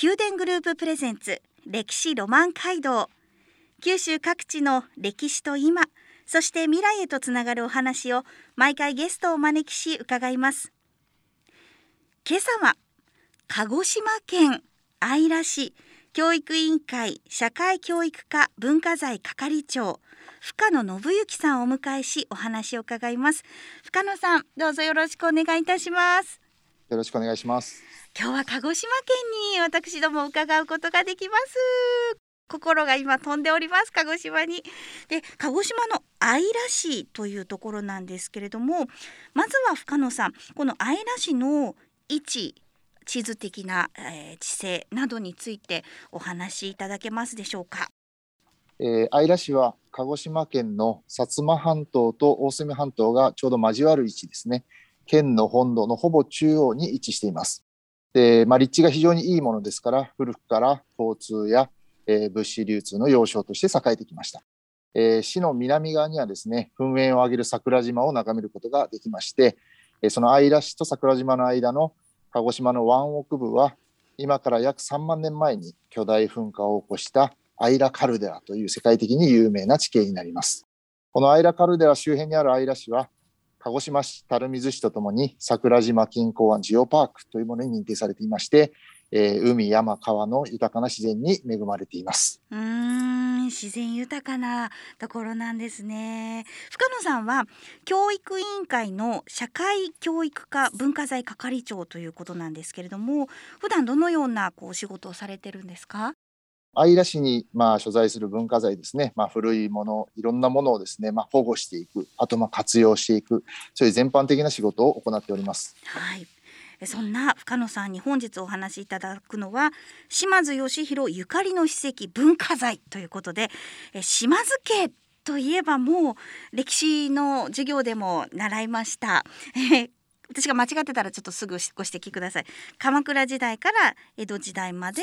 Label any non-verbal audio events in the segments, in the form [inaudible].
宮殿グループプレゼンツ歴史ロマン街道。九州各地の歴史と今そして未来へとつながるお話を毎回ゲストをお招きし伺います。今朝は鹿児島県姶良市教育委員会社会教育課文化財係長深野信之さんをお迎えしお話を伺います。深野さんどうぞよろしくお願いいたします。よろしくお願いします。今日は鹿児島県に私ども伺うことができます心が今飛んでおります鹿児島にで鹿児島の姶良市というところなんですけれどもまずは深野さんこの姶良市の位置地図的な、えー、地勢などについてお話しいただけますでしょうか？えー、姶良市は鹿児島県の薩摩半島と大隅半島がちょうど交わる位置ですね。県の本土のほぼ中央に位置しています。で、まあ、立地が非常にいいものですから、古くから交通や、えー、物資流通の要衝として栄えてきました。えー、市の南側にはですね、噴煙を上げる桜島を眺めることができまして、えその姶良市と桜島の間の鹿児島の湾北部は、今から約3万年前に巨大噴火を起こしたアイラカルデラという世界的に有名な地形になります。このアイラカルデラ周辺にあるアイラ市は、鹿児島市垂水市とともに桜島近郊湾ジオパークというものに認定されていまして、えー、海山川の豊かな自然に恵まれています。うん自然豊かなところなんですね。深野さんは教育委員会の社会教育課文化財係長ということなんですけれども普段どのようなこう仕事をされてるんですか？姶良市にまあ所在する文化財ですね、まあ、古いものいろんなものをですね、まあ、保護していくあとまあ活用していくそういう全般的な仕事を行っております。はいそんな深野さんに本日お話しいただくのは島津義弘ゆかりの史跡文化財ということで島津家といえばもう歴史の授業でも習いました。私が間違ってたらちょっとすぐご指摘ください鎌倉時代から江戸時代まで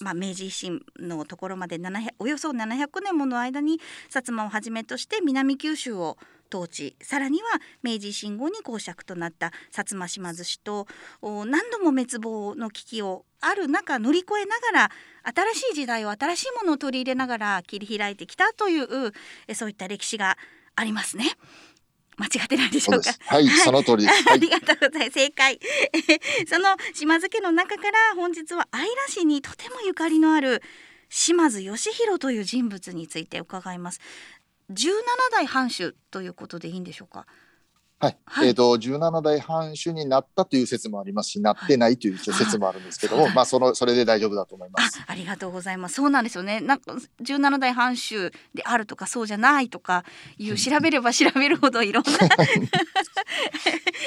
まあ、明治維新のところまでおよそ700年もの間に薩摩をはじめとして南九州を統治さらには明治維新後に公爵となった薩摩島津氏と何度も滅亡の危機をある中乗り越えながら新しい時代を新しいものを取り入れながら切り開いてきたというそういった歴史がありますね。間違ってないでしょうか？はい、はい、その通りです。[laughs] ありがとうございます。正解。[laughs] その島津家の中から本日は姶良市にとてもゆかりのある島津義弘という人物について伺います。17代藩主ということでいいんでしょうか？はい、はい、えっ、ー、と17代藩主になったという説もありますし、なってないという説もあるんですけども、はい、まあそのそれで大丈夫だと思います。ありがとうございます。そうなんですよね。なんか17代藩主であるとかそうじゃないとかいう調べれば調べるほどいろんな [laughs]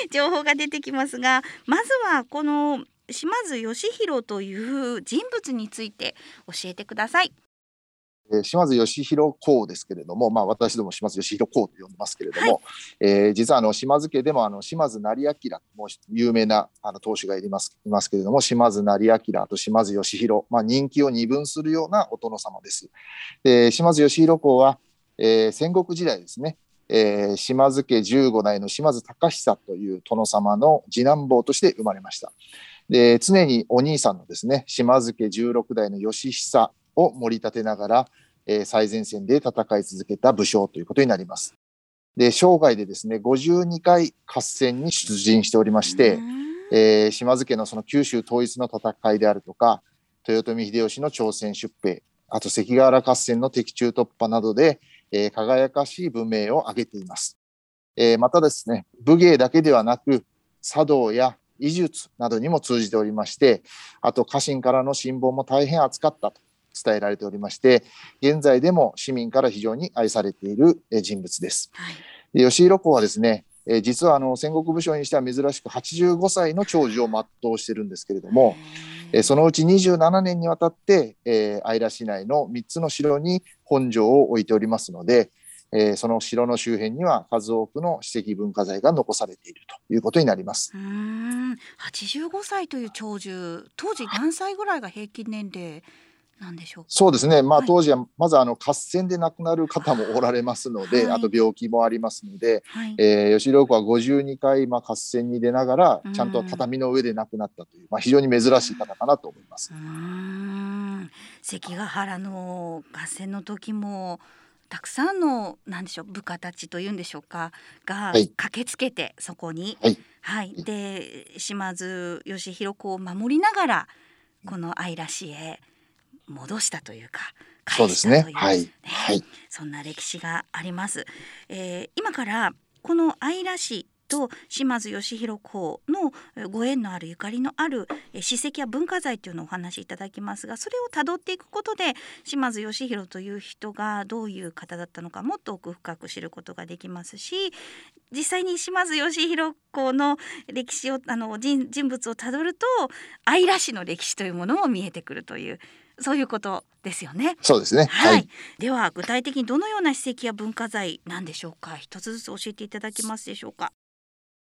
情報が出てきますが、まずはこの島津義弘という人物について教えてください。え島津義弘公ですけれども、まあ、私ども島津義弘公と呼んでますけれども、はい、えー、実はあの島津家でもあの島津成明も有名なあの当主がいますいますけれども島津成明と島津義弘、まあ、人気を二分するようなお殿様です。で島津義弘公は、えー、戦国時代ですね、えー、島津家15代の島津隆久という殿様の次男坊として生まれました。で常にお兄さんのですね島津家16代の義久を盛り立てながら、えー、最前線で戦い続けた武将ということになります。で、生涯でですね、52回合戦に出陣しておりまして、えー、島津家のその九州統一の戦いであるとか、豊臣秀吉の朝鮮出兵、あと関ヶ原合戦の敵中突破などで、えー、輝かしい文明を挙げています。えー、またですね、武芸だけではなく、茶道や医術などにも通じておりまして、あと家臣からの辛抱も大変厚かったと伝えられておりまして、現在でも市民から非常に愛されている人物です。はい、で吉弘公はですね、え実はあの戦国武将にしては珍しく85歳の長寿を全うしてるんですけれども、えーそのうち27年にわたって、えー、姶良市内の3つの城に本城を置いておりますので、えーその城の周辺には数多くの史跡文化財が残されているということになります。うーん85歳という長寿当時何歳ぐらいが平均年齢なんでしょうか？そうですね、まあ、はい。当時はまずあの合戦で亡くなる方もおられますので、はい。あと病気もありますので、はい、えー吉良公は52回、まあ、合戦に出ながらうんちゃんと畳の上で亡くなったという、まあ、非常に珍しい方かなと思います。う。ーん。関ヶ原の合戦の時もたくさんのなんでしょう部下たちというんでしょうかがはい。駆けつけてそこに、はい。はい、で島津義弘公を守りながらこの姶良市へ戻したというかそうですね。返したというはい。はい。そんな歴史があります。えー今からこの姶良市と島津義弘公のえーご縁のあるゆかりのあるえー史跡や文化財というのをお話しいただきますがそれをたどっていくことで島津義弘という人がどういう方だったのかもっと奥深く知ることができますし実際に島津義弘公の歴史をあの人人物をたどると姶良市の歴史というものも見えてくるというそういうことですよね。そうですね。はい、はい。では具体的にどのような史跡や文化財なんでしょうか？一つずつ教えていただけますでしょうか？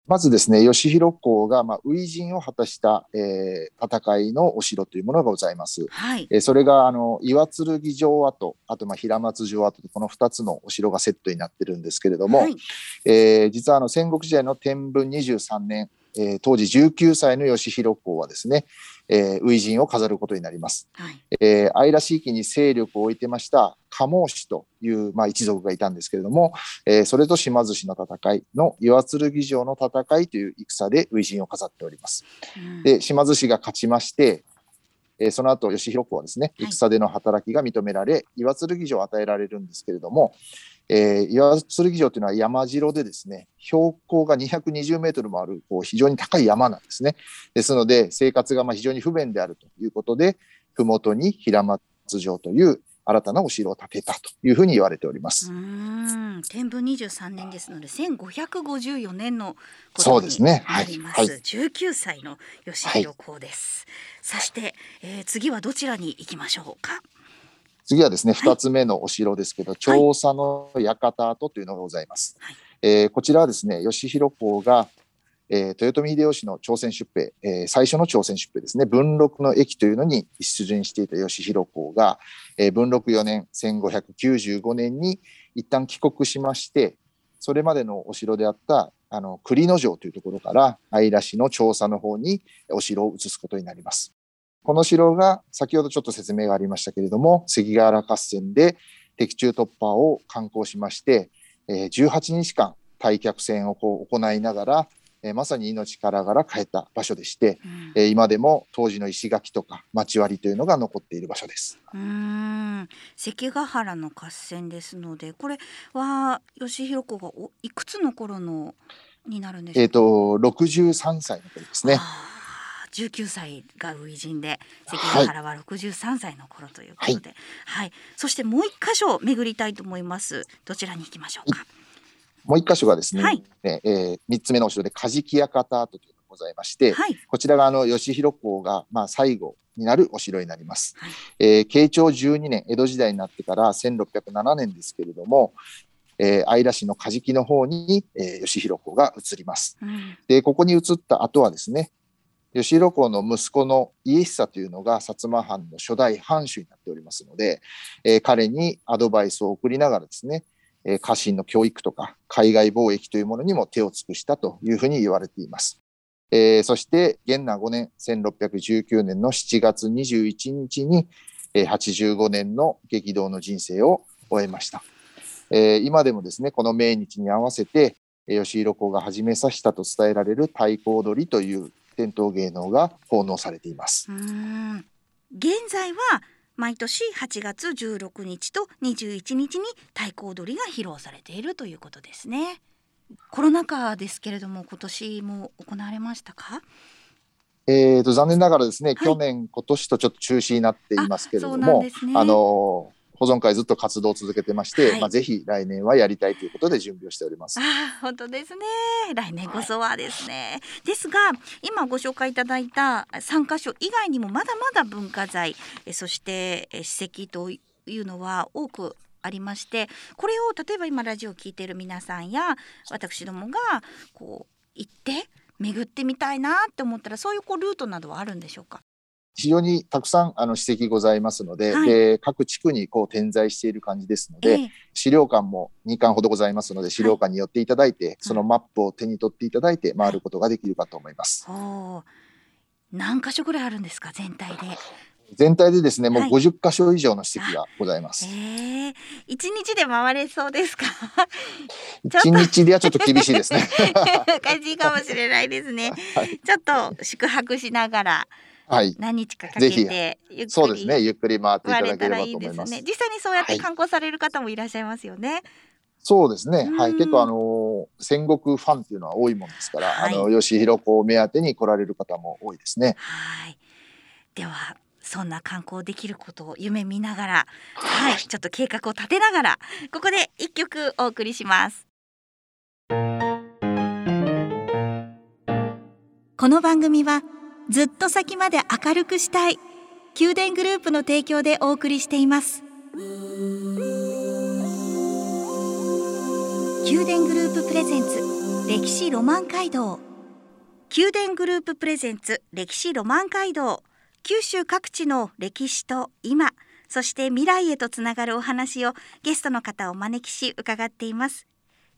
まずですね、義弘公が、まあ、初陣を果たした、えー戦いのお城というものがございます。はいえーそれが、あの、岩剣城跡、あと、まあ、平松城跡と、この2つのお城がセットになってるんですけれども、はいえー実はあの戦国時代の天文23年、えー当時19歳の義弘公はですね、えー初陣を飾ることになります。はいえー、姶良地域に勢力を置いてました加茂氏という、まあ、一族がいたんですけれども、えーそれと島津氏の戦いの岩剣城の戦いという戦で初陣を飾っております。うんで島津氏が勝ちまして、えーその後義弘公はですねはい戦での働きが認められ、岩剣城を与えられるんですけれども、えー岩剣城というのは山城でですね標高が220メートルもあるこう非常に高い山なんですね。ですので生活がまあ非常に不便であるということで麓に平松城という新たなお城を建てたというふうに言われております。うーん。天文23年ですので1554年のそうですね。なります、はい。はい。19歳の義弘公です、そして、えー次はどちらに行きましょうか？次はですね、はい。二つ目のお城ですけど、調査の館跡というのがございます。はい。えーこちらはですね、義弘公が、えー豊臣秀吉の朝鮮出兵、えー最初の朝鮮出兵ですね、文禄の駅というのに出陣していた義弘公が、えー文禄4年、1595年に一旦帰国しまして、それまでのお城であったあの栗野城というところから姶良市の調査の方にお城を移すことになります。この城が先ほどちょっと説明がありましたけれども関ヶ原合戦で敵中突破を敢行しまして、18日間退却戦をこう行いながら、えーまさに命からがら変えた場所でして、うん。えー今でも当時の石垣とか町割りというのが残っている場所です。うーん。関ヶ原の合戦ですのでこれは義弘公がおいくつの頃のになるんでしょえっ、うか、と63歳の頃ですね。あー19歳が初陣で関ヶ原は63歳の頃ということで、はい。そしてもう一箇所巡りたいと思います。どちらに行きましょうか？もう一箇所がですね、はいねえー三つ目のお城で梶木館跡というのがございまして、はいこちらがあの義弘公がまあ最後になるお城になります。はいえー慶長12年江戸時代になってから1607年ですけれども、えー、姶良市の梶木の方に、えー、義弘公が移ります。うんでここに移った後はですね義弘公の息子の家久というのが薩摩藩の初代藩主になっておりますので、えー彼にアドバイスを送りながらですね、え家臣の教育とか海外貿易というものにも手を尽くしたというふうに言われています。えーそして元和5年1619年の7月21日に、え85年の激動の人生を終えました。えー今でもですねこの命日に合わせてえー義弘公が始めさせたと伝えられる太鼓踊りという伝統芸能が奉納されています。うん現在は毎年8月16日と21日に太鼓踊りが披露されているということですね。コロナ禍ですけれども今年も行われましたか？えーと残念ながらですね、い。去年今年とちょっと中止になっていますけれども、ですね。あの今保存会ずっと活動を続けてまして、はい。まあ、ぜひ来年はやりたいということで準備をしております。ああ本当ですね。来年こそはですね、ですが今ご紹介いただいた3カ所以外にもまだまだ文化財えそしてえ史跡というのは多くありましてこれを例えば今ラジオを聞いている皆さんや私どもがこう行って巡ってみたいなって思ったらそういうこうルートなどはあるんでしょうか？非常にたくさんあの史跡ございますので、はい。で各地区にこう点在している感じですので、ええ。資料館も2館ほどございますので資料館に寄っていただいて、そのマップを手に取っていただいて回ることができるかと思います。ほう何箇所ぐらいあるんですか全体で？全体でですねもうはい。50箇所以上の史跡がございます。ええ。一日で回れそうですか？[laughs] ちょっと。1日ではちょっと厳しいですね。[laughs] 難しいかもしれないですね。[laughs] はい。ちょっと宿泊しながらはい、何日かかけてゆっくりそうですねゆっくり回っていただければといいですね。思います。実際にそうやってはい観光される方もいらっしゃいますよね。そうですね、はうんい、結構あの戦国ファンっていうのは多いもんですから、はいあの吉弘公を目当てに来られる方も多いですね。はい。ではそんな観光できることを夢見ながら、はい、ちょっと計画を立てながらここで一曲お送りします。この番組はずっと先まで明るくしたい。宮殿グループの提供でお送りしています。宮殿グループプレゼンツ歴史ロマン街道。宮殿グループプレゼンツ歴史ロマン街道。九州各地の歴史と今そして未来へとつながるお話をゲストの方をお招きし伺っています。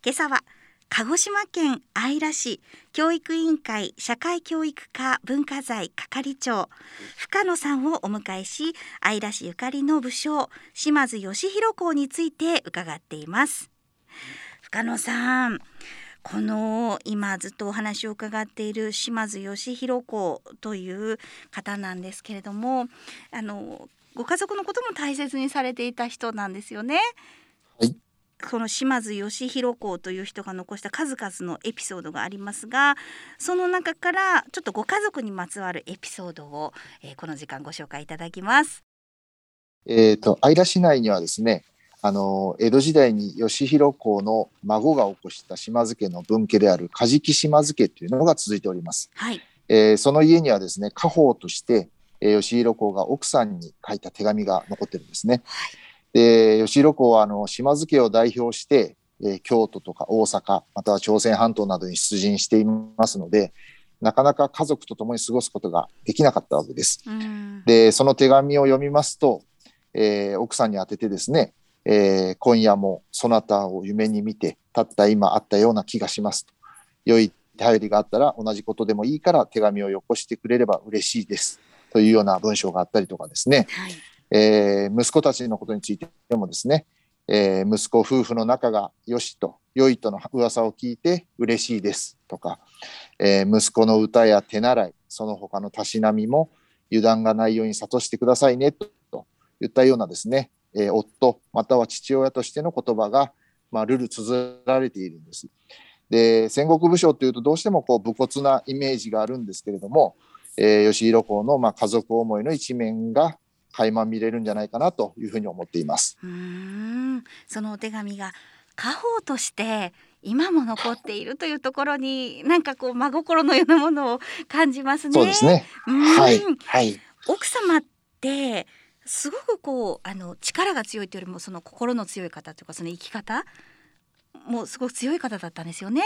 今朝は鹿児島県姶良市教育委員会社会教育課文化財係長深野さんをお迎えし姶良市ゆかりの武将島津義弘公について伺っています深野さんこの今ずっとお話を伺っている島津義弘公という方なんですけれどもあのご家族のことも大切にされていた人なんですよね。はいこの島津義弘公という人が残した数々のエピソードがありますがその中からちょっとご家族にまつわるエピソードを、えーこの時間ご紹介いただきます。えっ、と姶良市内にはですねあの江戸時代に吉弘公の孫が起こした島津家の分家である梶木島津家というのが続いております。はい、えーその家にはですね家宝として、えー吉弘公が奥さんに書いた手紙が残ってるんですね。で吉弘公はあの島津家を代表して、えー京都とか大阪または朝鮮半島などに出陣していますのでなかなか家族と共に過ごすことができなかったわけです。うん。でその手紙を読みますと、えー奥さんに宛ててですね、えー今夜もそなたを夢に見てたった今あったような気がしますと。良い頼りがあったら同じことでもいいから手紙をよこしてくれれば嬉しいです。というような文章があったりとかですね、はいえー息子たちのことについてもですね、えー息子夫婦の仲がよしと良いとの噂を聞いて嬉しいですとか、えー息子の歌や手習いその他のたしなみも油断がないように諭してくださいねとといったようなですね、えー夫または父親としての言葉が、まあ、るる綴られているんです。で戦国武将というとどうしてもこう武骨なイメージがあるんですけれども、えー吉弘公のまあ家族思いの一面が垣間見れるんじゃないかなというふうに思っています。うーんそのお手紙が家宝として今も残っているというところになんかこう真心のようなものを感じますね。そうですね。はいはい奥様ってすごくこうあの力が強いというよりもその心の強い方というかその生き方もうすごく強い方だったんですよね。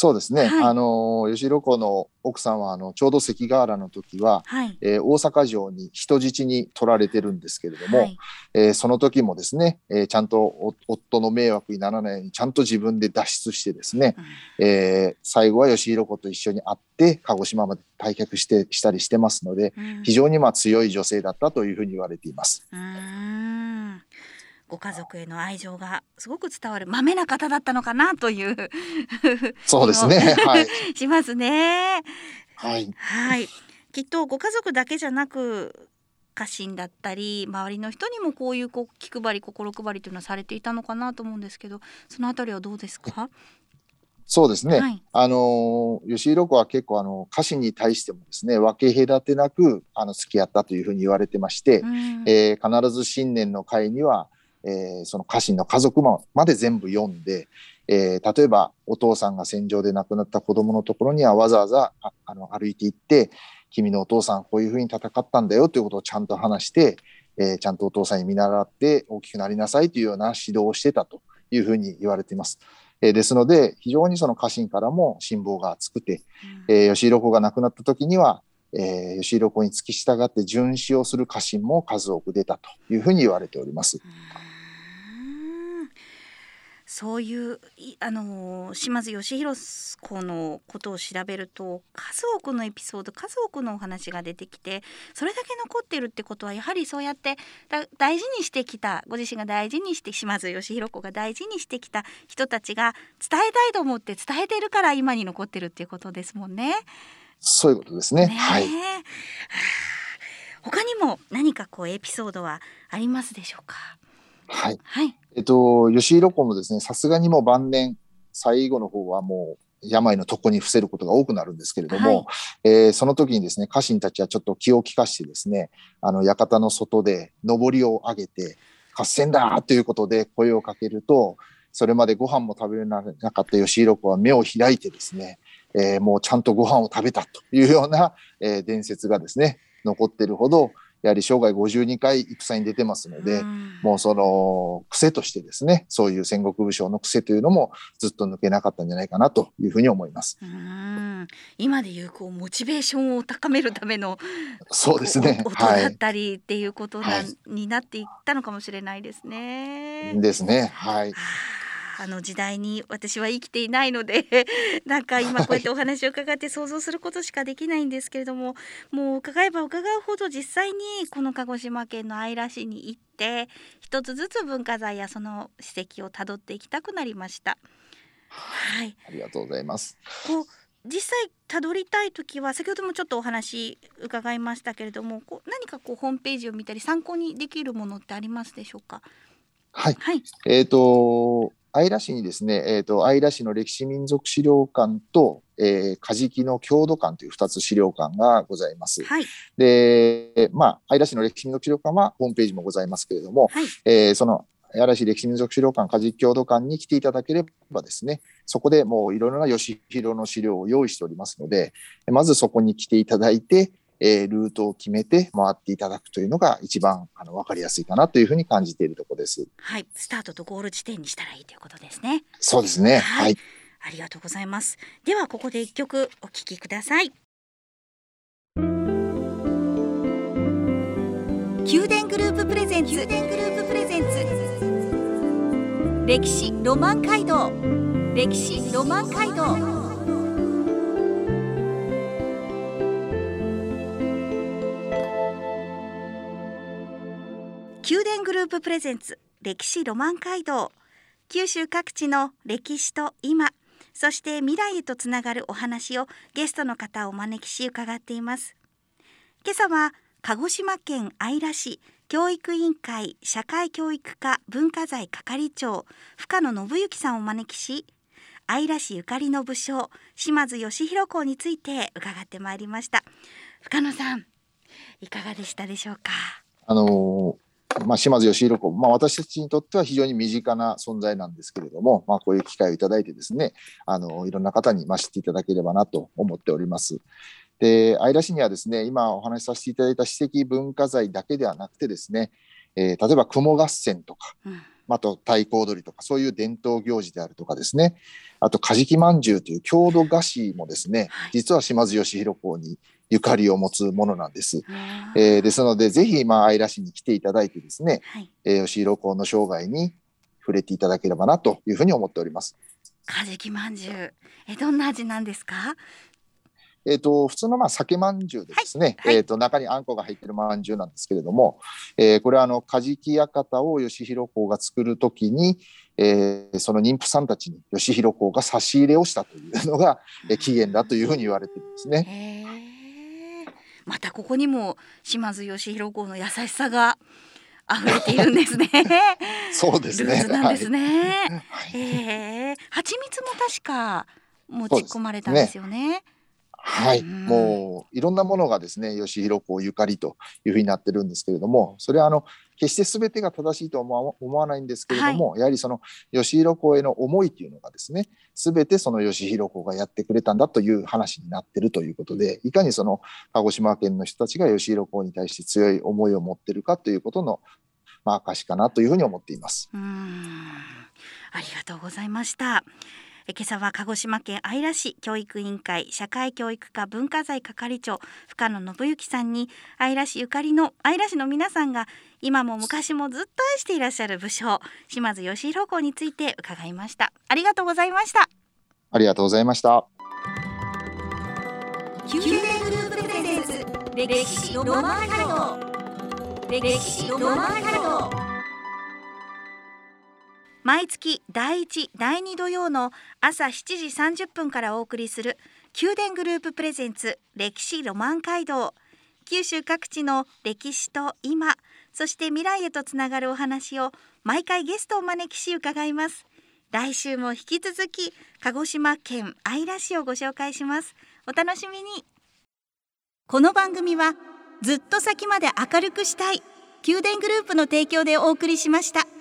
そうですね。はいあの吉弘公の奥さんはあのちょうど関ヶ原の時は、はい。えー大阪城に人質に取られてるんですけれども、はい。えーその時もですね、えーちゃんとお夫の迷惑にならないようにちゃんと自分で脱出してですね、うんえー最後は吉弘公と一緒に会って鹿児島まで退却してしたりしてますのでうん非常にまあ強い女性だったというふうに言われています。うーんご家族への愛情がすごく伝わるまめな方だったのかなという [laughs] そうですね。はい。[laughs] しますね。はい。はい。きっとご家族だけじゃなく家臣だったり周りの人にもこういうこう気配り心配りというのはされていたのかなと思うんですけどそのあたりはどうですか？そうですね。はいあの吉弘子は結構あの家臣に対してもですね分け隔てなくあの付き合ったというふうに言われてまして、うんえー必ず新年の会には、えーその家臣の家族ままで全部読んで、えー例えばお父さんが戦場で亡くなった子供のところにはわざわざああの歩いて行って君のお父さんこういうふうに戦ったんだよということをちゃんと話して、えーちゃんとお父さんに見習って大きくなりなさいというような指導をしてたというふうに言われています。えーですので非常にその家臣からも辛抱が厚くて、えー吉弘子が亡くなった時には、えー吉弘子に付き従って巡視をする家臣も数多く出たというふうに言われております。うんそういういあのー島津義弘公のことを調べると数多くのエピソード数多くのお話が出てきてそれだけ残ってるってことはやはりそうやってだ大事にしてきたご自身が大事にして島津義弘公が大事にしてきた人たちが伝えたいと思って伝えてるから今に残ってるっていうことですもんね。そういうことですね。ねえはい。はあ他にも何かこうエピソードはありますでしょうか？はい。はい。えっと、吉弘子もですね、さすがにもう晩年、最後の方はもう、病の床に伏せることが多くなるんですけれども、はいえーその時にですね、家臣たちはちょっと気を利かしてですね、あの、館の外で上りを上げて、合戦だということで声をかけると、それまでご飯も食べれなかった吉弘子は目を開いてですね、えーもうちゃんとご飯を食べたというような、えー伝説がですね、残ってるほど、やはり生涯52回戦に出てますので、うんもうその癖としてですね、そういう戦国武将の癖というのもずっと抜けなかったんじゃないかなというふうに思います。今でいうこうモチベーションを高めるためのそうですね。音はだったりっていうことな、はいになっていったのかもしれないですね。い。ですね。はい。はああの時代に私は生きていないので [laughs] なんか今こうやってお話を伺って想像することしかできないんですけれどももう伺えば伺うほど実際にこの鹿児島県の姶良市に行って一つずつ文化財やその史跡をたどっていきたくなりました。はい、ありがとうございます。こう実際たどりたい時は先ほどもちょっとお話伺いましたけれどもこう何かこうホームページを見たり参考にできるものってありますでしょうか？はい。はい、えっ、と、姶良市にですね、えっ、と、姶良市の歴史民族資料館と、えー、梶木の郷土館という2つ資料館がございます。はい、で、まあ、姶良市の歴史民族資料館はホームページもございますけれども、はい、えーその姶良市歴史民族資料館、梶木郷土館に来ていただければですね、そこでもういろいろな吉弘の資料を用意しておりますので、まずそこに来ていただいて、えールートを決めて回っていただくというのが一番あの分かりやすいかなというふうに感じているところです。はい、スタートとゴール地点にしたらいいということですね。そうですね。ははいい。ありがとうございます。ではここで一曲お聴きください。宮殿グループプレゼンツ宮殿グループプレゼンツ歴史ロマン街道歴史ロマン街道宮殿グループプレゼンツ歴史ロマン街道。九州各地の歴史と今そして未来へとつながるお話をゲストの方をお招きし伺っています。今朝は鹿児島県姶良市教育委員会社会教育課文化財係長深野信之さんをお招きし姶良市ゆかりの武将島津義弘公について伺ってまいりました。深野さんいかがでしたでしょうか？あのーまあ、島津義弘子、まあ、私たちにとっては非常に身近な存在なんですけれども、まあ、こういう機会をいただいてですね、あのいろんな方にまあ知っていただければなと思っております。で、姶良市にはですね、今お話しさせていただいた史跡文化財だけではなくてですね、えー例えば雲合戦とか、うんあと太鼓踊りとか、そういう伝統行事であるとかですね、あと、カジキまんじゅうという郷土菓子もですね、はい実は島津義弘公にゆかりを持つものなんです。あえーですので、ぜひ、まあ、姶良市に来ていただいてですね、はい。えー、吉弘公の生涯に触れていただければなというふうに思っております。カジキまんじゅう。えどんな味なんですか？えっ、と、普通のまあ酒まんじゅうでですね、はい。はい。えっ、と、中にあんこが入ってるまんじゅうなんですけれども、えーこれはあの、カジキ館を吉弘公が作るときに、えーその妊婦さんたちに吉弘公が差し入れをしたというのが、えー起源だというふうに言われてるんですね。またここにも島津義弘公の優しさが溢れているんですね。[laughs] そうですね。ルーズなんですね。はいええ蜂蜜も確か持ち込まれたんですよね。はい、うん。もういろんなものがですね吉弘公ゆかりというふうになってるんですけれどもそれはあの決して全てが正しいとは思わないんですけれども、やはりその吉弘公への思いというのがですね全てその吉弘公がやってくれたんだという話になってるということでいかにその鹿児島県の人たちが吉弘公に対して強い思いを持ってるかということの、まあ、証かなというふうに思っています。うーん。ありがとうございました。え今朝は鹿児島県姶良市教育委員会社会教育課文化財係長深野信之さんに姶良市ゆかりの姶良市の皆さんが今も昔もずっと愛していらっしゃる武将島津義弘公について伺いました。ありがとうございました。ありがとうございました。宮殿グループプレゼンツ歴史ロマン街道歴史ロマン街道毎月第1第2土曜の朝7時30分からお送りする宮殿グループプレゼンツ歴史ロマン街道。九州各地の歴史と今そして未来へとつながるお話を毎回ゲストをお招きし伺います。来週も引き続き鹿児島県姶良市をご紹介します。お楽しみに。この番組はずっと先まで明るくしたい宮殿グループの提供でお送りしました。